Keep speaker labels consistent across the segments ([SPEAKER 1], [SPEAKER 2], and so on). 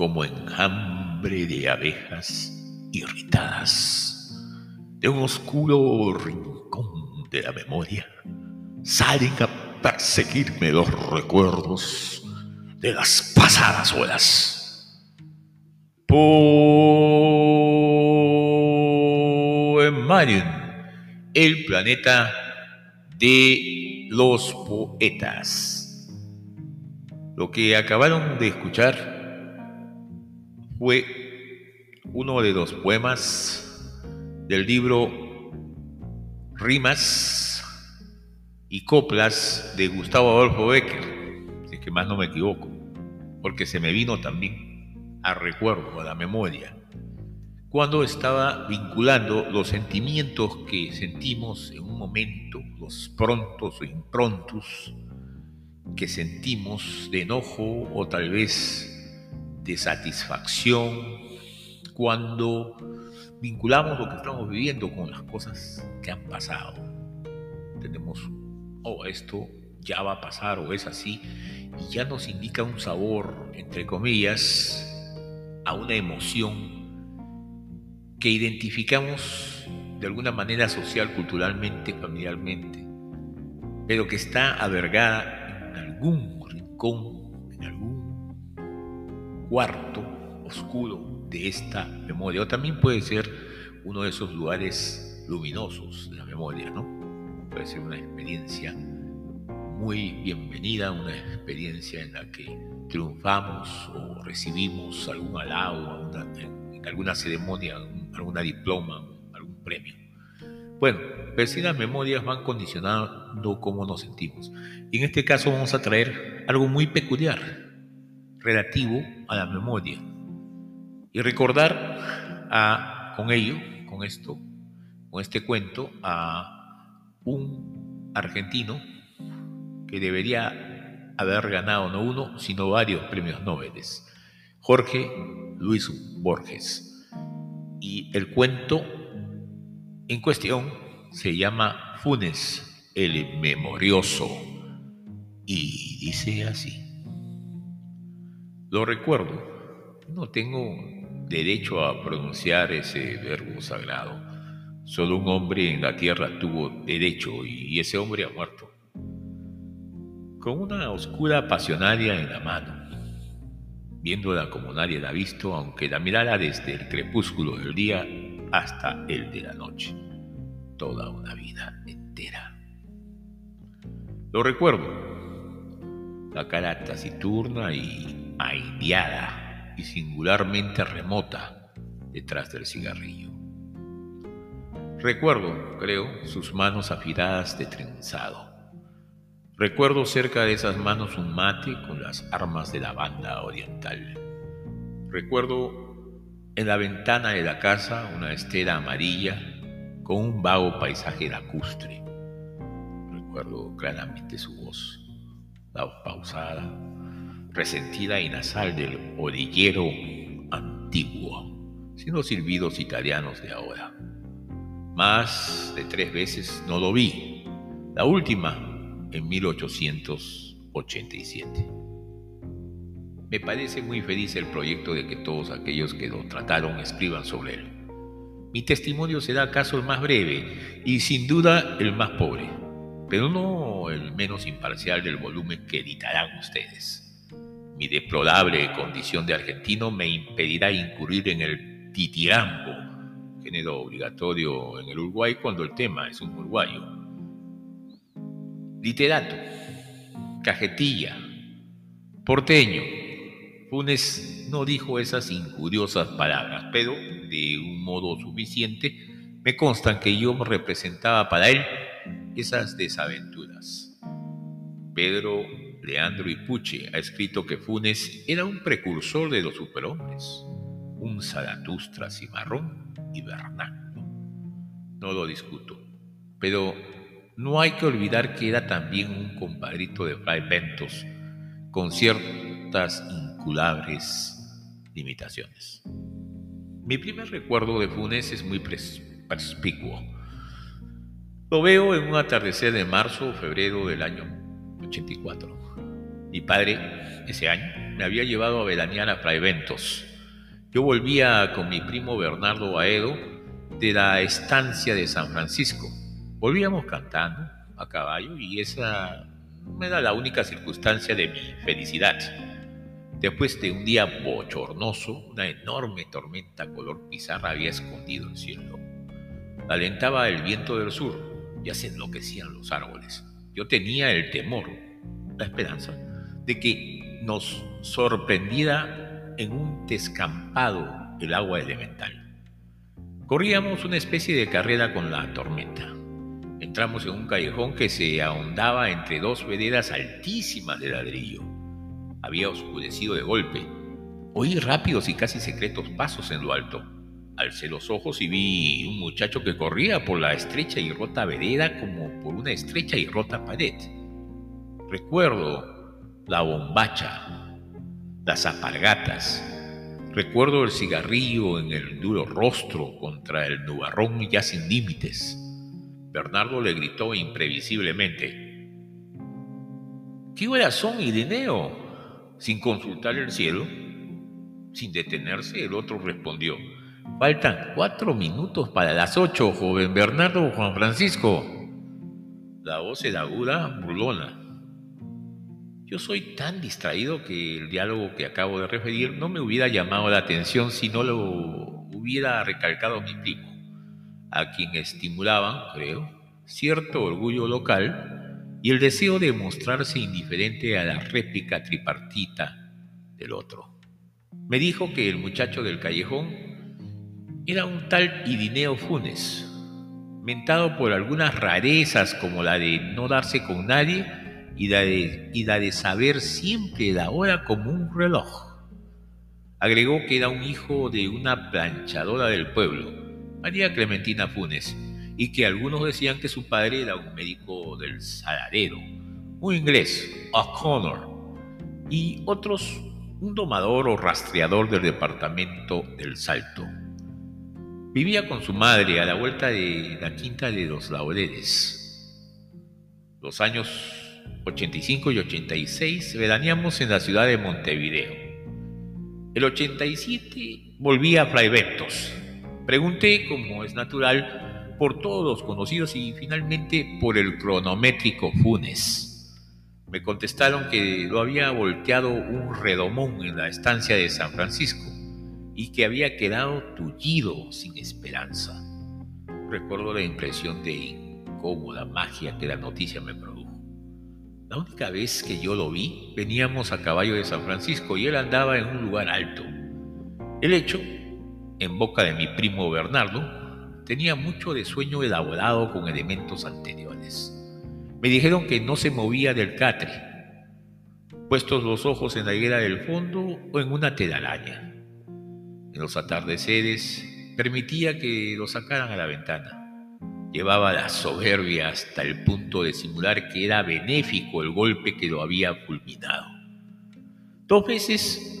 [SPEAKER 1] como enjambre de abejas irritadas de un oscuro rincón de la memoria, salen a perseguirme los recuerdos de las pasadas horas. Poemarium, el planeta de los poetas. Lo que acabaron de escuchar fue uno de los poemas del libro Rimas y Coplas de Gustavo Adolfo Becker, si es que más no me equivoco, porque se me vino también a recuerdo, a la memoria, cuando estaba vinculando los sentimientos que sentimos en un momento, los prontos o improntos que sentimos de enojo o tal vez de satisfacción, cuando vinculamos lo que estamos viviendo con las cosas que han pasado. Tenemos, oh, esto ya va a pasar o es así, y ya nos indica un sabor, entre comillas, a una emoción que identificamos de alguna manera social, culturalmente, familiarmente, pero que está albergada en algún rincón, en algún cuarto oscuro de esta memoria. O también puede ser uno de esos lugares luminosos de la memoria, ¿no? Puede ser una experiencia muy bienvenida, una experiencia en la que triunfamos o recibimos algún halago en alguna ceremonia, alguna diploma, algún premio. Bueno, pues si las memorias van condicionando cómo nos sentimos. Y en este caso vamos a traer algo muy peculiar, relativo a la memoria. Y recordar a, con ello, con esto, con este cuento, a un argentino que debería haber ganado no uno, sino varios premios Nobel, Jorge Luis Borges. Y el cuento en cuestión se llama Funes el Memorioso y dice así. Lo recuerdo, no tengo derecho a pronunciar ese verbo sagrado. Solo un hombre en la tierra tuvo derecho y ese hombre ha muerto. Con una oscura pasionaria en la mano viéndola como nadie la ha visto, aunque la mirara desde el crepúsculo del día hasta el de la noche. Toda una vida entera. Lo recuerdo, la cara taciturna y aireada y singularmente remota detrás del cigarrillo. Recuerdo, creo, sus manos afiladas de trenzado Recuerdo cerca de esas manos un mate con las armas de la banda oriental. Recuerdo en la ventana de la casa una estera amarilla con un vago paisaje lacustre. Recuerdo claramente su voz, la pausada, resentida y nasal del orillero antiguo, sin los silbidos italianos de ahora. Más de tres veces no lo vi. La última en 1887. Me parece muy feliz el proyecto de que todos aquellos que lo trataron escriban sobre él. Mi testimonio será acaso el más breve y sin duda el más pobre, pero no el menos imparcial del volumen que editarán ustedes. Mi deplorable condición de argentino me impedirá incurrir en el titirambo, género obligatorio en el Uruguay cuando el tema es un uruguayo literato, cajetilla, porteño. Funes no dijo esas injuriosas palabras, pero de un modo suficiente me constan que yo representaba para él esas desaventuras. Pedro Leandro Ipuche ha escrito que Funes era un precursor de los superhombres, un Zaratustra cimarrón y vernáculo. No lo discuto, pero no hay que olvidar que era también un compadrito de Fray Ventos, con ciertas inculables limitaciones. Mi primer recuerdo de Funes es muy perspicuo. Lo veo en un atardecer de marzo o febrero del año 84. Mi padre, ese año, me había llevado a veranear a Praeventos. Yo volvía con mi primo Bernardo Baedo de la estancia de San Francisco. Volvíamos cantando a caballo y esa me da la única circunstancia de mi felicidad. Después de un día bochornoso, una enorme tormenta color pizarra había escondido el cielo. Alentaba el viento del sur, ya se enloquecían los árboles. Yo tenía el temor, la esperanza, de que nos sorprendiera en un descampado el agua elemental. Corríamos una especie de carrera con la tormenta. Entramos en un callejón que se ahondaba entre dos veredas altísimas de ladrillo. Había oscurecido de golpe. Oí rápidos y casi secretos pasos en lo alto. Alcé los ojos y vi un muchacho que corría por la estrecha y rota vereda como por una estrecha y rota pared. Recuerdo la bombacha, las apargatas. Recuerdo el cigarrillo en el duro rostro contra el nubarrón ya sin límites. Bernardo le gritó imprevisiblemente. ¿Qué horas son, Irineo? Sin consultar el cielo. Sin detenerse, el otro respondió. Faltan cuatro minutos para las ocho, joven Bernardo Juan Francisco. La voz era aguda, burlona. Yo soy tan distraído que el diálogo que acabo de referir no me hubiera llamado la atención si no lo hubiera recalcado mi primo, a quien estimulaban, creo, cierto orgullo local y el deseo de mostrarse indiferente a la réplica tripartita del otro. Me dijo que el muchacho del callejón era un tal Irineo Funes, mentado por algunas rarezas como la de no darse con nadie y la de, y de saber siempre la hora como un reloj. Agregó que era un hijo de una planchadora del pueblo, María Clementina Funes, y que algunos decían que su padre era un médico del saladero, un inglés, O'Connor, y otros un domador o rastreador del departamento del Salto. Vivía con su madre a la vuelta de la quinta de los Laureles. Los años 85 y 86 veraneamos en la ciudad de Montevideo. El 87 volví a Fraiventos. Pregunté, como es natural, por todos los conocidos y finalmente por el cronométrico Funes. Me contestaron que lo había volteado un redomón en la estancia de San Francisco y que había quedado tullido sin esperanza. Recuerdo la impresión de incómoda magia que la noticia me produjo. La única vez que yo lo vi, veníamos a caballo de San Francisco y él andaba en un lugar alto. El hecho, en boca de mi primo Bernardo, tenía mucho de sueño elaborado con elementos anteriores. Me dijeron que no se movía del catre, puestos los ojos en la higuera del fondo o en una telaraña en los atardeceres, permitía que lo sacaran a la ventana. Llevaba la soberbia hasta el punto de simular que era benéfico el golpe que lo había fulminado. Dos veces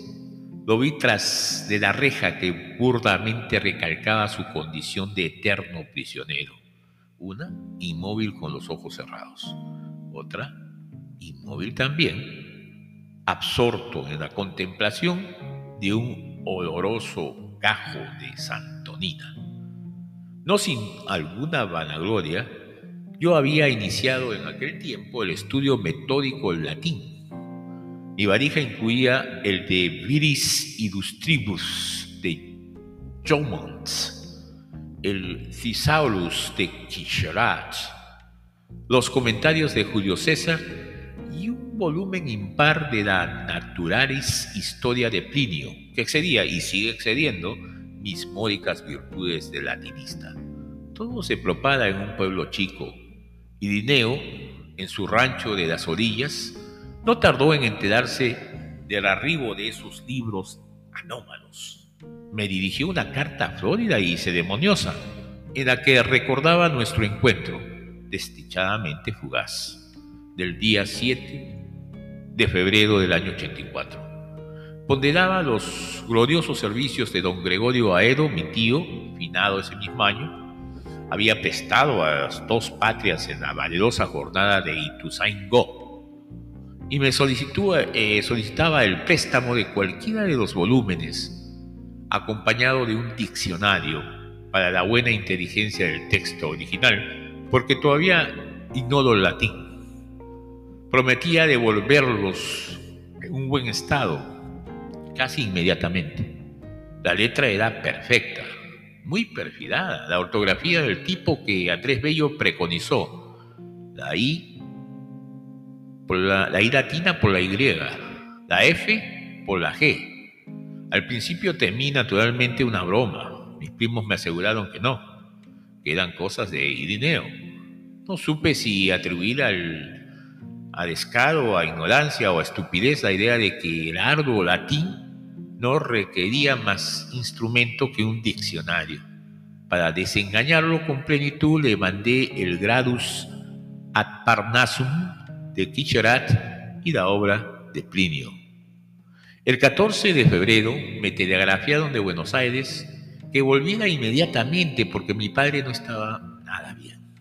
[SPEAKER 1] lo vi tras de la reja que burdamente recalcaba su condición de eterno prisionero. Una, inmóvil con los ojos cerrados. Otra, inmóvil también, absorto en la contemplación de un oloroso gajo de santonina. No sin alguna vanagloria, yo había iniciado en aquel tiempo el estudio metódico latín. Mi varija incluía el de Viris Illustribus de Jomont, el Thesaurus de Quicherat, los comentarios de Julio César volumen impar de la Naturalis Historia de Plinio, que excedía y sigue excediendo mis módicas virtudes de latinista. Todo se propaga en un pueblo chico, y Dineo, en su rancho de las orillas, no tardó en enterarse del arribo de esos libros anómalos. Me dirigió una carta Florida y ceremoniosa, en la que recordaba nuestro encuentro, desdichadamente fugaz, del día 7 de febrero del año 84. Ponderaba los gloriosos servicios de don Gregorio Aedo, mi tío, finado ese mismo año. Había prestado a las dos patrias en la valerosa jornada de Ituzaingó. y me eh, solicitaba el préstamo de cualquiera de los volúmenes, acompañado de un diccionario para la buena inteligencia del texto original, porque todavía ignoro el latín. Prometía devolverlos en un buen estado casi inmediatamente. La letra era perfecta, muy perfidada, la ortografía del tipo que Andrés Bello preconizó. La I, por la, la I latina por la Y, la F por la G. Al principio temí naturalmente una broma. Mis primos me aseguraron que no, que eran cosas de Irineo. No supe si atribuir al, a descaro, a ignorancia o a estupidez la idea de que el arduo latín no requería más instrumento que un diccionario. Para desengañarlo con plenitud le mandé el Gradus ad Parnassum de Quicherat y la obra de Plinio. El 14 de febrero me telegrafiaron de Buenos Aires que volviera inmediatamente porque mi padre no estaba nada bien.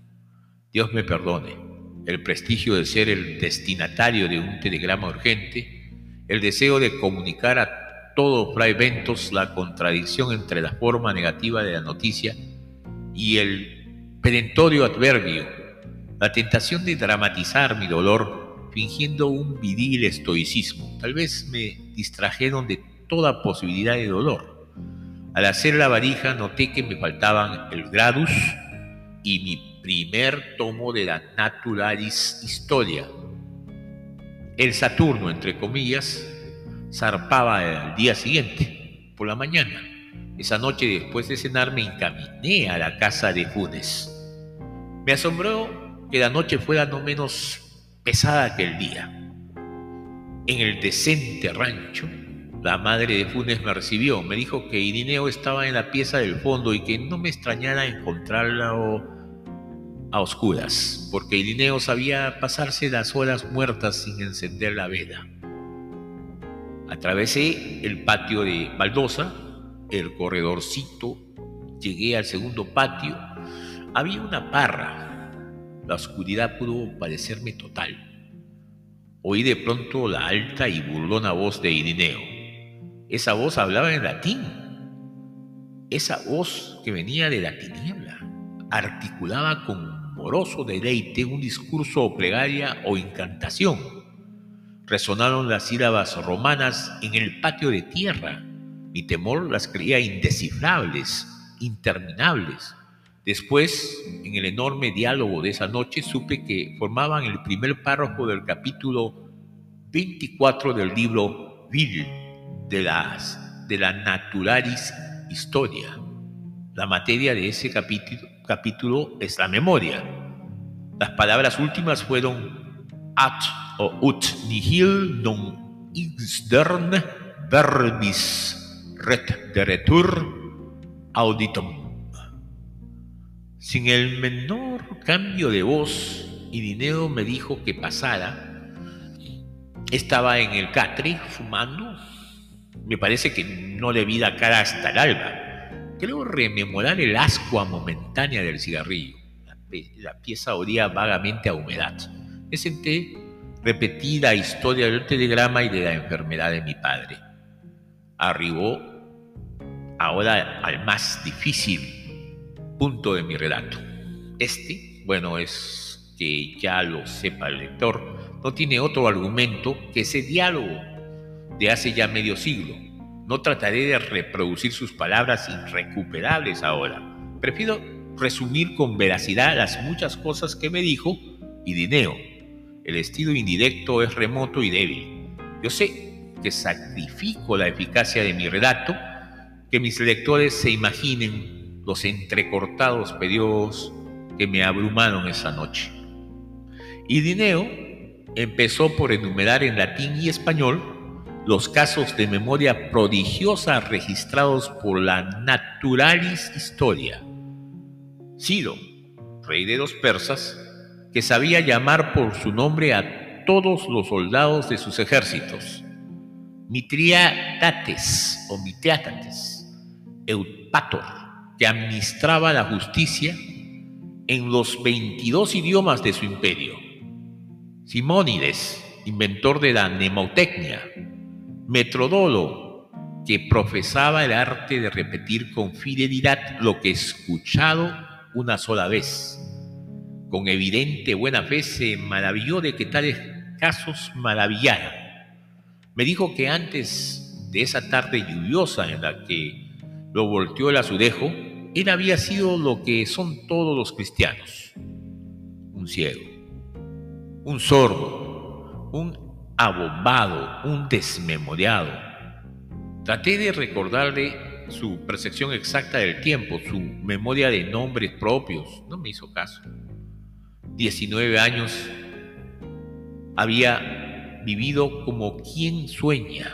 [SPEAKER 1] Dios me perdone el prestigio de ser el destinatario de un telegrama urgente, el deseo de comunicar a todo Fray Ventos la contradicción entre la forma negativa de la noticia y el perentorio adverbio, la tentación de dramatizar mi dolor fingiendo un viril estoicismo. Tal vez me distrajeron de toda posibilidad de dolor. Al hacer la varija noté que me faltaban el Gradus y mi primer tomo de la Naturalis Historia. El Saturno, entre comillas, zarpaba el día siguiente, por la mañana. Esa noche, después de cenar, me encaminé a la casa de Funes. Me asombró que la noche fuera no menos pesada que el día. En el decente rancho, la madre de Funes me recibió. Me dijo que Irineo estaba en la pieza del fondo y que no me extrañara encontrarla a oscuras, porque Irineo sabía pasarse las horas muertas sin encender la vela. Atravesé el patio de baldosa, el corredorcito, llegué al segundo patio. Había una parra. La oscuridad pudo parecerme total. Oí de pronto la alta y burlona voz de Irineo. Esa voz hablaba en latín. Esa voz que venía de la tiniebla articulaba con moroso deleite un discurso o plegaria o incantación Resonaron las sílabas romanas en el patio de tierra. Mi temor las creía indescifrables, interminables. Después, en el enorme diálogo de esa noche, supe que formaban el primer párrafo del capítulo 24 del libro Vil de, las, de la Naturalis Historia. La materia de ese capítulo, capítulo es la memoria. Las palabras últimas fueron at ut nihil non extern verbis ret de retur auditum. Sin el menor cambio de voz, Irineo me dijo que pasara. Estaba en el catre fumando. Me parece que no le vi la cara hasta el alba. Creo rememorar el ascua momentánea del cigarrillo. La pieza olía vagamente a humedad. Senté Repetí la historia del telegrama y de la enfermedad de mi padre. Arribó ahora al más difícil punto de mi relato. Este, bueno, es que ya lo sepa el lector, no tiene otro argumento que ese diálogo de hace ya medio siglo. No trataré de reproducir sus palabras irrecuperables ahora. Prefiero resumir con veracidad las muchas cosas que me dijo y dineo el estilo indirecto es remoto y débil. Yo sé que sacrifico la eficacia de mi relato, que mis lectores se imaginen los entrecortados periodos que me abrumaron esa noche. Y Dineo empezó por enumerar en latín y español los casos de memoria prodigiosa registrados por la Naturalis Historia. Ciro, rey de los persas, que sabía llamar por su nombre a todos los soldados de sus ejércitos. Mitriadates o Mitriatates, Eupator, que administraba la justicia en los 22 idiomas de su imperio. Simónides, inventor de la mnemotecnia, metrodolo, que profesaba el arte de repetir con fidelidad lo que escuchado una sola vez. Con evidente buena fe se maravilló de que tales casos maravillaran. Me dijo que antes de esa tarde lluviosa en la que lo volteó el azudejo, él había sido lo que son todos los cristianos, un ciego, un sordo, un abombado, un desmemoriado. Traté de recordarle su percepción exacta del tiempo, su memoria de nombres propios. No me hizo caso. 19 años había vivido como quien sueña.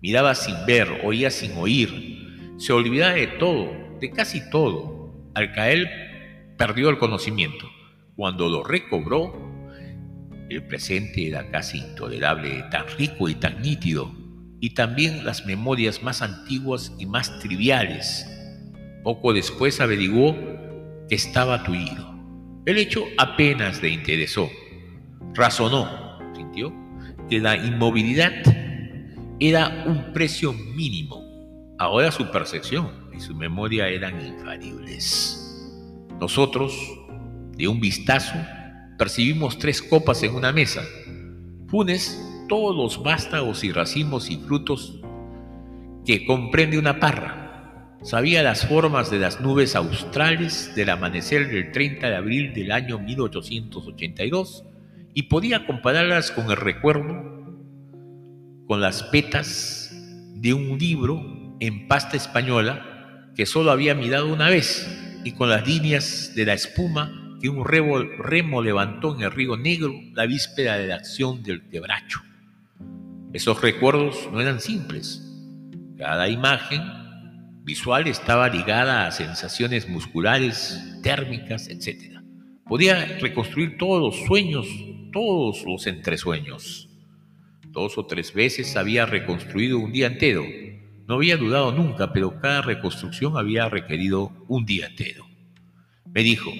[SPEAKER 1] Miraba sin ver, oía sin oír. Se olvidaba de todo, de casi todo. Al caer perdió el conocimiento. Cuando lo recobró, el presente era casi intolerable, tan rico y tan nítido, y también las memorias más antiguas y más triviales. Poco después averiguó que estaba tullido. El hecho apenas le interesó. Razonó, sintió, que la inmovilidad era un precio mínimo. Ahora su percepción y su memoria eran infalibles. Nosotros, de un vistazo, percibimos tres copas en una mesa. Funes todos los vástagos y racimos y frutos que comprende una parra. Sabía las formas de las nubes australes del amanecer del 30 de abril del año 1882 y podía compararlas con el recuerdo, con las petas de un libro en pasta española que solo había mirado una vez, y con las líneas de la espuma que un remo levantó en el río Negro la víspera de la acción del quebracho. Esos recuerdos no eran simples. Cada imagen visual estaba ligada a sensaciones musculares, térmicas, etc. Podía reconstruir todos los sueños, todos los entresueños. Dos o tres veces había reconstruido un día entero, no había dudado nunca, pero cada reconstrucción había requerido un día entero. Me dijo,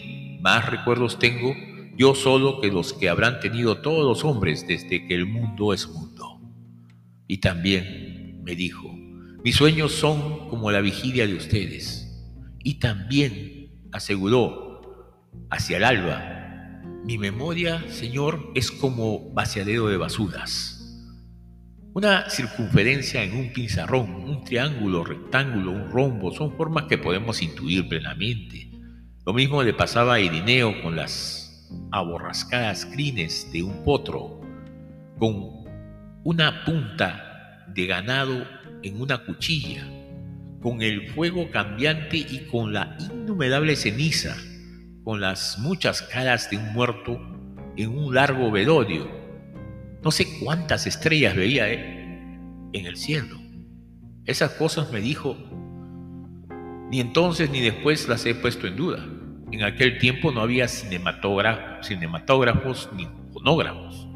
[SPEAKER 1] más recuerdos tengo yo solo que los que habrán tenido todos los hombres desde que el mundo es mundo. Y también me dijo, mis sueños son como la vigilia de ustedes. Y también aseguró, hacia el alba, mi memoria, Señor, es como vaciadero de basuras. Una circunferencia en un pizarrón, un triángulo, rectángulo, un rombo, son formas que podemos intuir plenamente. Lo mismo le pasaba a Irineo con las aborrascadas crines de un potro, con una punta de ganado en una cuchilla, con el fuego cambiante y con la innumerable ceniza, con las muchas caras de un muerto en un largo velorio no sé cuántas estrellas veía en el cielo. Esas cosas me dijo, ni entonces ni después las he puesto en duda. En aquel tiempo no había cinematógrafos ni fonógrafos.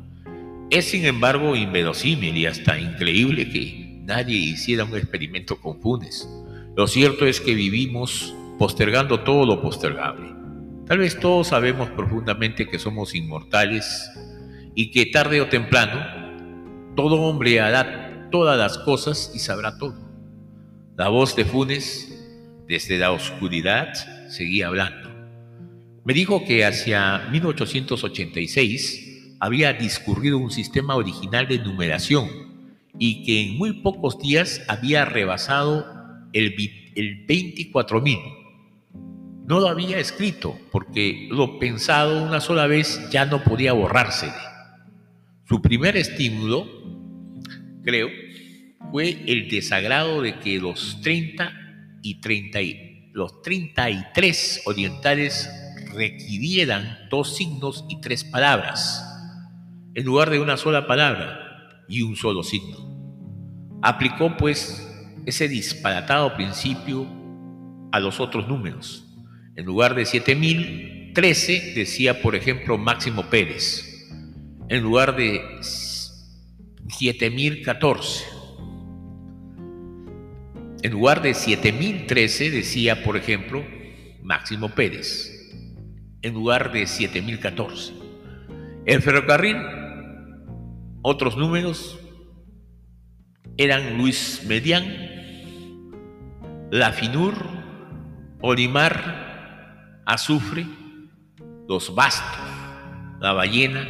[SPEAKER 1] Es sin embargo inverosímil y hasta increíble que nadie hiciera un experimento con Funes. Lo cierto es que vivimos postergando todo lo postergable. Tal vez todos sabemos profundamente que somos inmortales y que tarde o temprano todo hombre hará todas las cosas y sabrá todo. La voz de Funes, desde la oscuridad, seguía hablando. Me dijo que hacia 1886 había discurrido un sistema original de numeración y que en muy pocos días había rebasado el, el 24.000. No lo había escrito porque lo pensado una sola vez ya no podía borrarse. Su primer estímulo, creo, fue el desagrado de que los 30 y 30 los 33 orientales requirieran dos signos y tres palabras, en lugar de una sola palabra y un solo signo. Aplicó pues ese disparatado principio a los otros números. En lugar de 7013 decía, por ejemplo, Máximo Pérez en lugar de 7014. En lugar de 7013 decía, por ejemplo, Máximo Pérez. En lugar de 7014. El ferrocarril Otros números eran Luis Medián, La Finur, Olimar, Azufre, Los Bastos, La Ballena,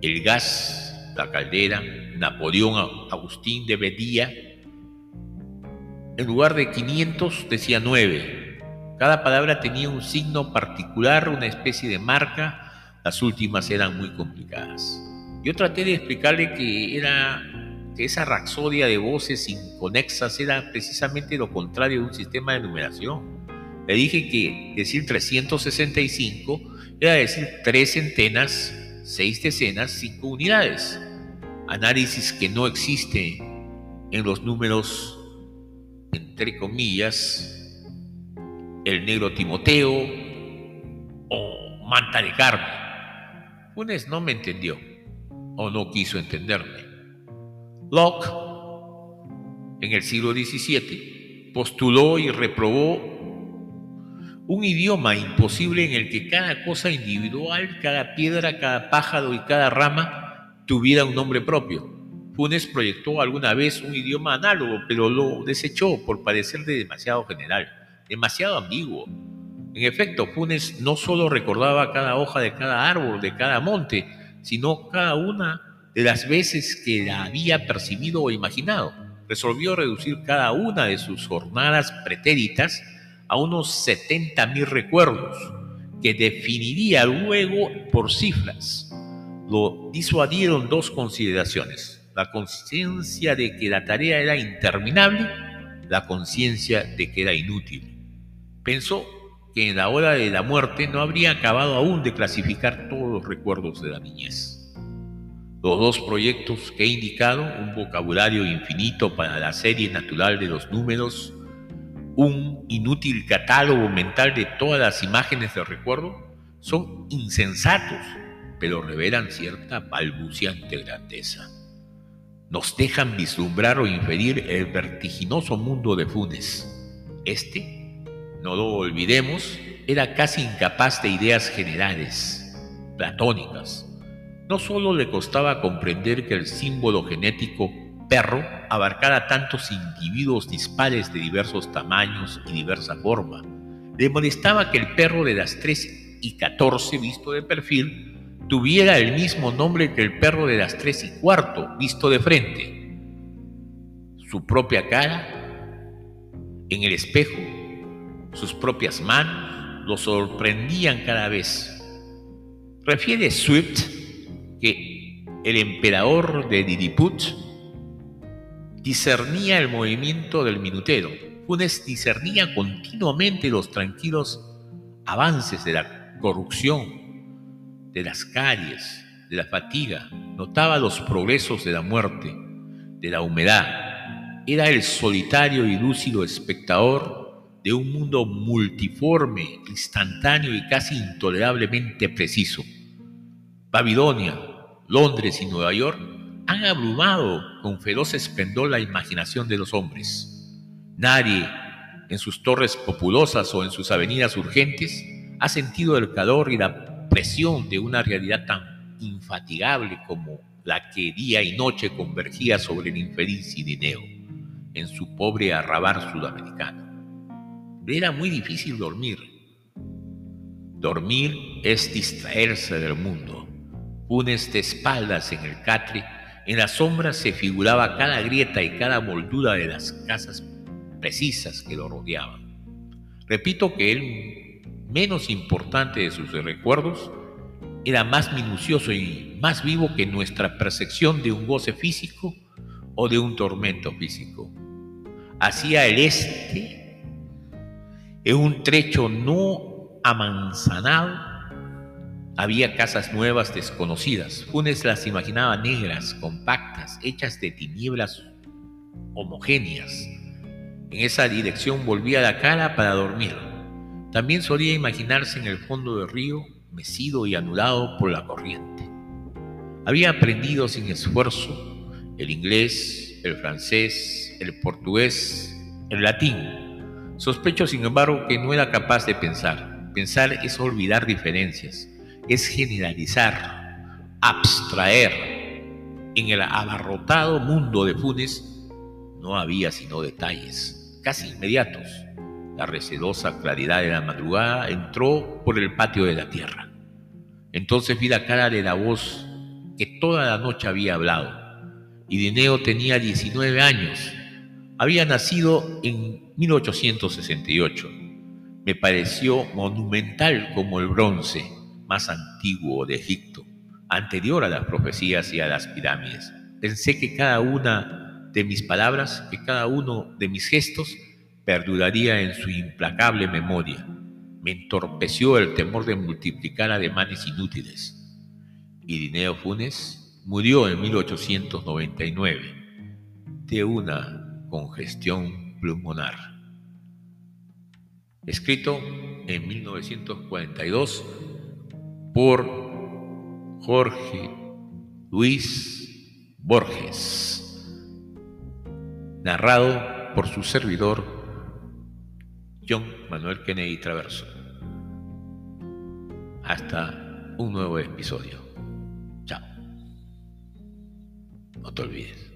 [SPEAKER 1] El Gas, La Caldera, Napoleón Agustín de Bedía. En lugar de 500 decía 9. Cada palabra tenía un signo particular, una especie de marca. Las últimas eran muy complicadas. Yo traté de explicarle que era que esa rapsodia de voces inconexas era precisamente lo contrario de un sistema de numeración. Le dije que decir 365 era decir tres centenas, seis decenas, cinco unidades. Análisis que no existe en los números, entre comillas, el negro Timoteo o manta de carne. Funes no me entendió o no quiso entenderme. Locke, en el siglo XVII, postuló y reprobó un idioma imposible en el que cada cosa individual, cada piedra, cada pájaro y cada rama tuviera un nombre propio. Funes proyectó alguna vez un idioma análogo, pero lo desechó por parecerle demasiado general, demasiado ambiguo. En efecto, Funes no solo recordaba cada hoja de cada árbol, de cada monte, sino cada una de las veces que la había percibido o imaginado. Resolvió reducir cada una de sus jornadas pretéritas a unos 70.000 recuerdos, que definiría luego por cifras. Lo disuadieron dos consideraciones, la conciencia de que la tarea era interminable, la conciencia de que era inútil. Pensó que en la hora de la muerte no habría acabado aún de clasificar todos los recuerdos de la niñez. Los dos proyectos que he indicado, un vocabulario infinito para la serie natural de los números, un inútil catálogo mental de todas las imágenes de recuerdo, son insensatos, pero revelan cierta balbuciante grandeza. Nos dejan vislumbrar o inferir el vertiginoso mundo de Funes. Este, no lo olvidemos, era casi incapaz de ideas generales, platónicas, no solo le costaba comprender que el símbolo genético perro abarcara tantos individuos dispares de diversos tamaños y diversa forma, le molestaba que el perro de las 3 y 14 visto de perfil tuviera el mismo nombre que el perro de las 3 y cuarto visto de frente. Su propia cara en el espejo, sus propias manos, lo sorprendían cada vez. Refiere Swift que el emperador de Didiput discernía el movimiento del minutero. Funes discernía continuamente los tranquilos avances de la corrupción, de las calles, de la fatiga. Notaba los progresos de la muerte, de la humedad. Era el solitario y lúcido espectador de un mundo multiforme, instantáneo y casi intolerablemente preciso. Babilonia, Londres y Nueva York han abrumado con feroz esplendor la imaginación de los hombres. Nadie, en sus torres populosas o en sus avenidas urgentes, ha sentido el calor y la presión de una realidad tan infatigable como la que día y noche convergía sobre el infeliz Cirineo en su pobre arrabar sudamericano. Era muy difícil dormir. Dormir es distraerse del mundo Funes de espaldas en el catre, en la sombra se figuraba cada grieta y cada moldura de las casas precisas que lo rodeaban. Repito que el menos importante de sus recuerdos era más minucioso y más vivo que nuestra percepción de un goce físico o de un tormento físico. Hacia el este, en un trecho no amanzanado, había casas nuevas desconocidas. Funes las imaginaba negras, compactas, hechas de tinieblas homogéneas. En esa dirección volvía la cara para dormir. También solía imaginarse en el fondo del río, mecido y anulado por la corriente. Había aprendido sin esfuerzo el inglés, el francés, el portugués, el latín. Sospecho, sin embargo, que no era capaz de pensar. Pensar es olvidar diferencias es generalizar, abstraer, en el abarrotado mundo de Funes no había sino detalles, casi inmediatos. La recedosa claridad de la madrugada entró por el patio de la tierra. Entonces vi la cara de la voz que toda la noche había hablado. Y Dineo tenía 19 años. Había nacido en 1868. Me pareció monumental como el bronce más antiguo de Egipto, anterior a las profecías y a las pirámides. Pensé que cada una de mis palabras, que cada uno de mis gestos perduraría en su implacable memoria. Me entorpeció el temor de multiplicar ademanes inútiles. Irineo Funes murió en 1899 de una congestión pulmonar. Escrito en 1942 por Jorge Luis Borges, narrado por su servidor John Manuel Kennedy Traverso. Hasta un nuevo episodio. Chao. No te olvides.